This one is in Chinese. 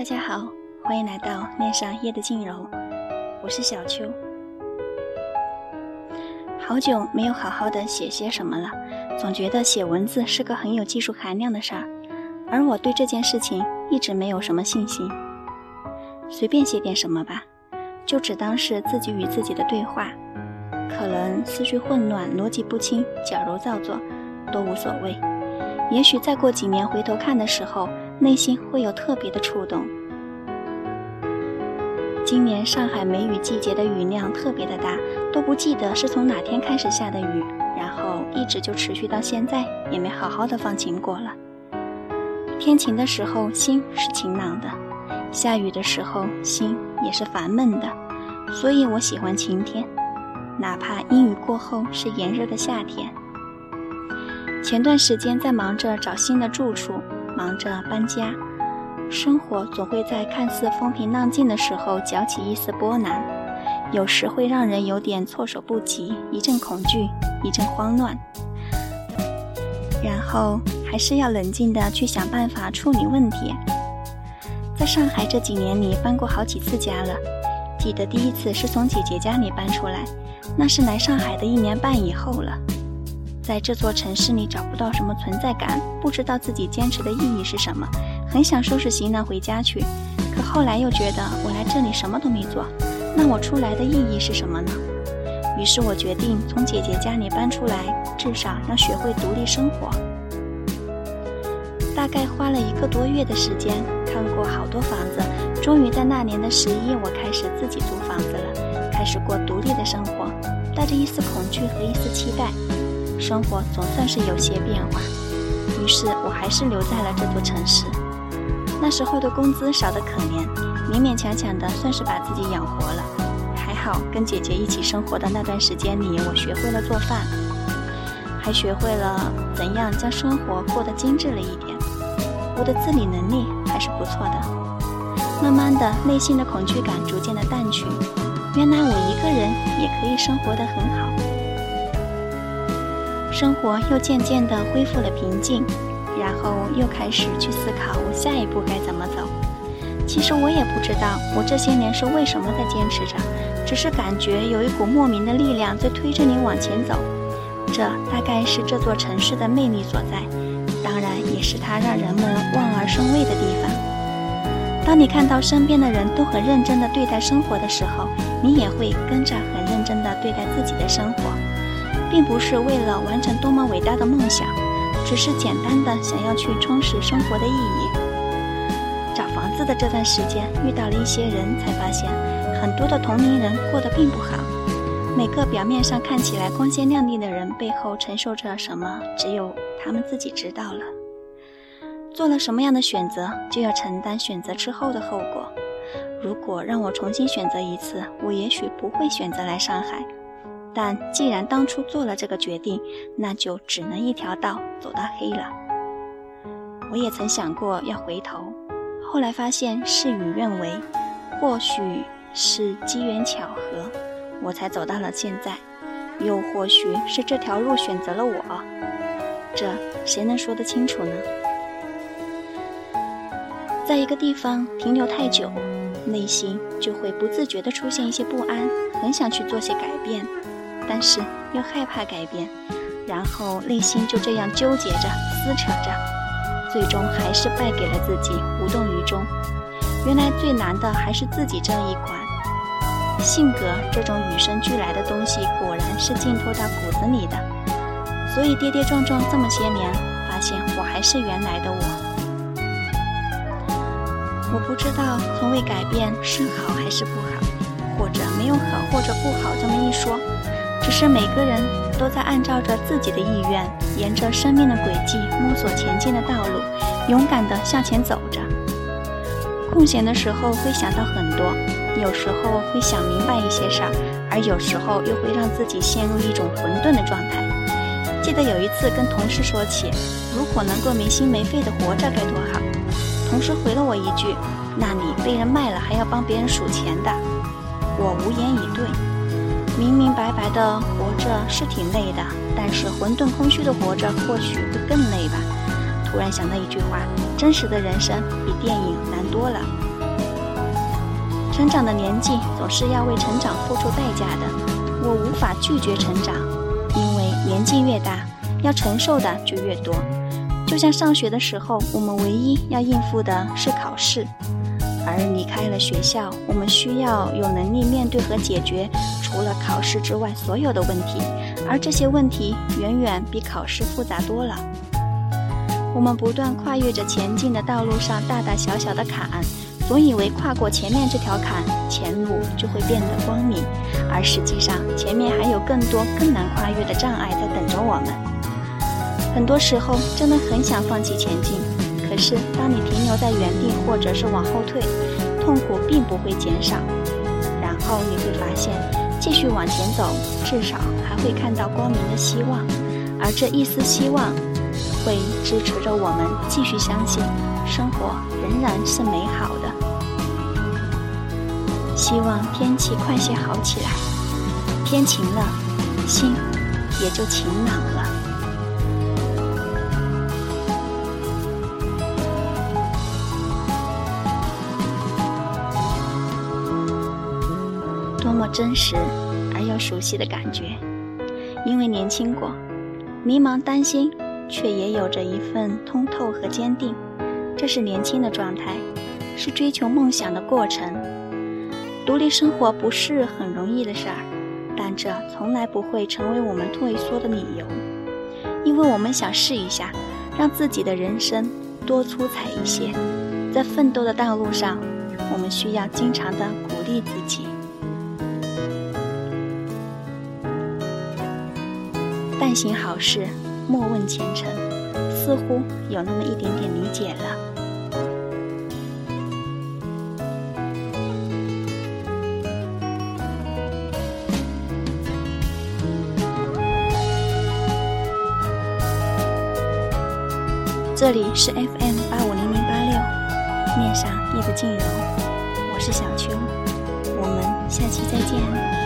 大家好，欢迎来到恋上夜的静柔，我是小秋。好久没有好好的写些什么了，总觉得写文字是个很有技术含量的事儿，而我对这件事情一直没有什么信心。随便写点什么吧，就只当是自己与自己的对话，可能思绪混乱、逻辑不清、矫揉造作都无所谓。也许再过几年回头看的时候。内心会有特别的触动。今年上海梅雨季节的雨量特别的大，都不记得是从哪天开始下的雨，然后一直就持续到现在，也没好好的放晴过了。天晴的时候心是晴朗的，下雨的时候心也是烦闷的，所以我喜欢晴天，哪怕阴雨过后是炎热的夏天。前段时间在忙着找新的住处。忙着搬家，生活总会在看似风平浪静的时候搅起一丝波澜，有时会让人有点措手不及，一阵恐惧，一阵慌乱。然后还是要冷静的去想办法处理问题。在上海这几年里搬过好几次家了，记得第一次是从姐姐家里搬出来，那是来上海的一年半以后了。在这座城市里找不到什么存在感，不知道自己坚持的意义是什么，很想收拾行囊回家去，可后来又觉得我来这里什么都没做，那我出来的意义是什么呢？于是我决定从姐姐家里搬出来，至少要学会独立生活。大概花了一个多月的时间，看过好多房子，终于在那年的十一，我开始自己租房子了，开始过独立的生活，带着一丝恐惧和一丝期待。生活总算是有些变化，于是我还是留在了这座城市。那时候的工资少得可怜，勉勉强强的算是把自己养活了。还好跟姐姐一起生活的那段时间里，我学会了做饭，还学会了怎样将生活过得精致了一点。我的自理能力还是不错的。慢慢的，内心的恐惧感逐渐的淡去，原来我一个人也可以生活得很好。生活又渐渐地恢复了平静，然后又开始去思考我下一步该怎么走。其实我也不知道我这些年是为什么在坚持着，只是感觉有一股莫名的力量在推着你往前走。这大概是这座城市的魅力所在，当然也是它让人们望而生畏的地方。当你看到身边的人都很认真地对待生活的时候，你也会跟着很认真地对待自己的生活。并不是为了完成多么伟大的梦想，只是简单的想要去充实生活的意义。找房子的这段时间，遇到了一些人才发现，很多的同龄人过得并不好。每个表面上看起来光鲜亮丽的人，背后承受着什么，只有他们自己知道了。做了什么样的选择，就要承担选择之后的后果。如果让我重新选择一次，我也许不会选择来上海。但既然当初做了这个决定，那就只能一条道走到黑了。我也曾想过要回头，后来发现事与愿违，或许是机缘巧合，我才走到了现在；又或许是这条路选择了我，这谁能说得清楚呢？在一个地方停留太久，内心就会不自觉地出现一些不安，很想去做些改变。但是又害怕改变，然后内心就这样纠结着、撕扯着，最终还是败给了自己，无动于衷。原来最难的还是自己这一关。性格这种与生俱来的东西，果然是浸透到骨子里的。所以跌跌撞撞这么些年，发现我还是原来的我。我不知道从未改变是好还是不好，或者没有好或者不好这么一说。只是每个人都在按照着自己的意愿，沿着生命的轨迹摸索前进的道路，勇敢地向前走着。空闲的时候会想到很多，有时候会想明白一些事儿，而有时候又会让自己陷入一种混沌的状态。记得有一次跟同事说起，如果能够没心没肺的活着该多好。同事回了我一句：“那你被人卖了还要帮别人数钱的。”我无言以对。明明白白的活着是挺累的，但是混沌空虚的活着或许会更累吧。突然想到一句话：真实的人生比电影难多了。成长的年纪总是要为成长付出代价的，我无法拒绝成长，因为年纪越大，要承受的就越多。就像上学的时候，我们唯一要应付的是考试。而离开了学校，我们需要有能力面对和解决除了考试之外所有的问题，而这些问题远远比考试复杂多了。我们不断跨越着前进的道路上大大小小的坎，总以为跨过前面这条坎，前路就会变得光明，而实际上前面还有更多更难跨越的障碍在等着我们。很多时候，真的很想放弃前进。可是，当你停留在原地，或者是往后退，痛苦并不会减少。然后你会发现，继续往前走，至少还会看到光明的希望。而这一丝希望，会支持着我们继续相信，生活仍然是美好的。希望天气快些好起来，天晴了，心也就晴朗了。么真实而又熟悉的感觉，因为年轻过，迷茫担心，却也有着一份通透和坚定。这是年轻的状态，是追求梦想的过程。独立生活不是很容易的事儿，但这从来不会成为我们退缩的理由，因为我们想试一下，让自己的人生多出彩一些。在奋斗的道路上，我们需要经常的鼓励自己。但行好事，莫问前程，似乎有那么一点点理解了。这里是 FM 八五零零八六，面上夜的静柔，我是小秋，我们下期再见。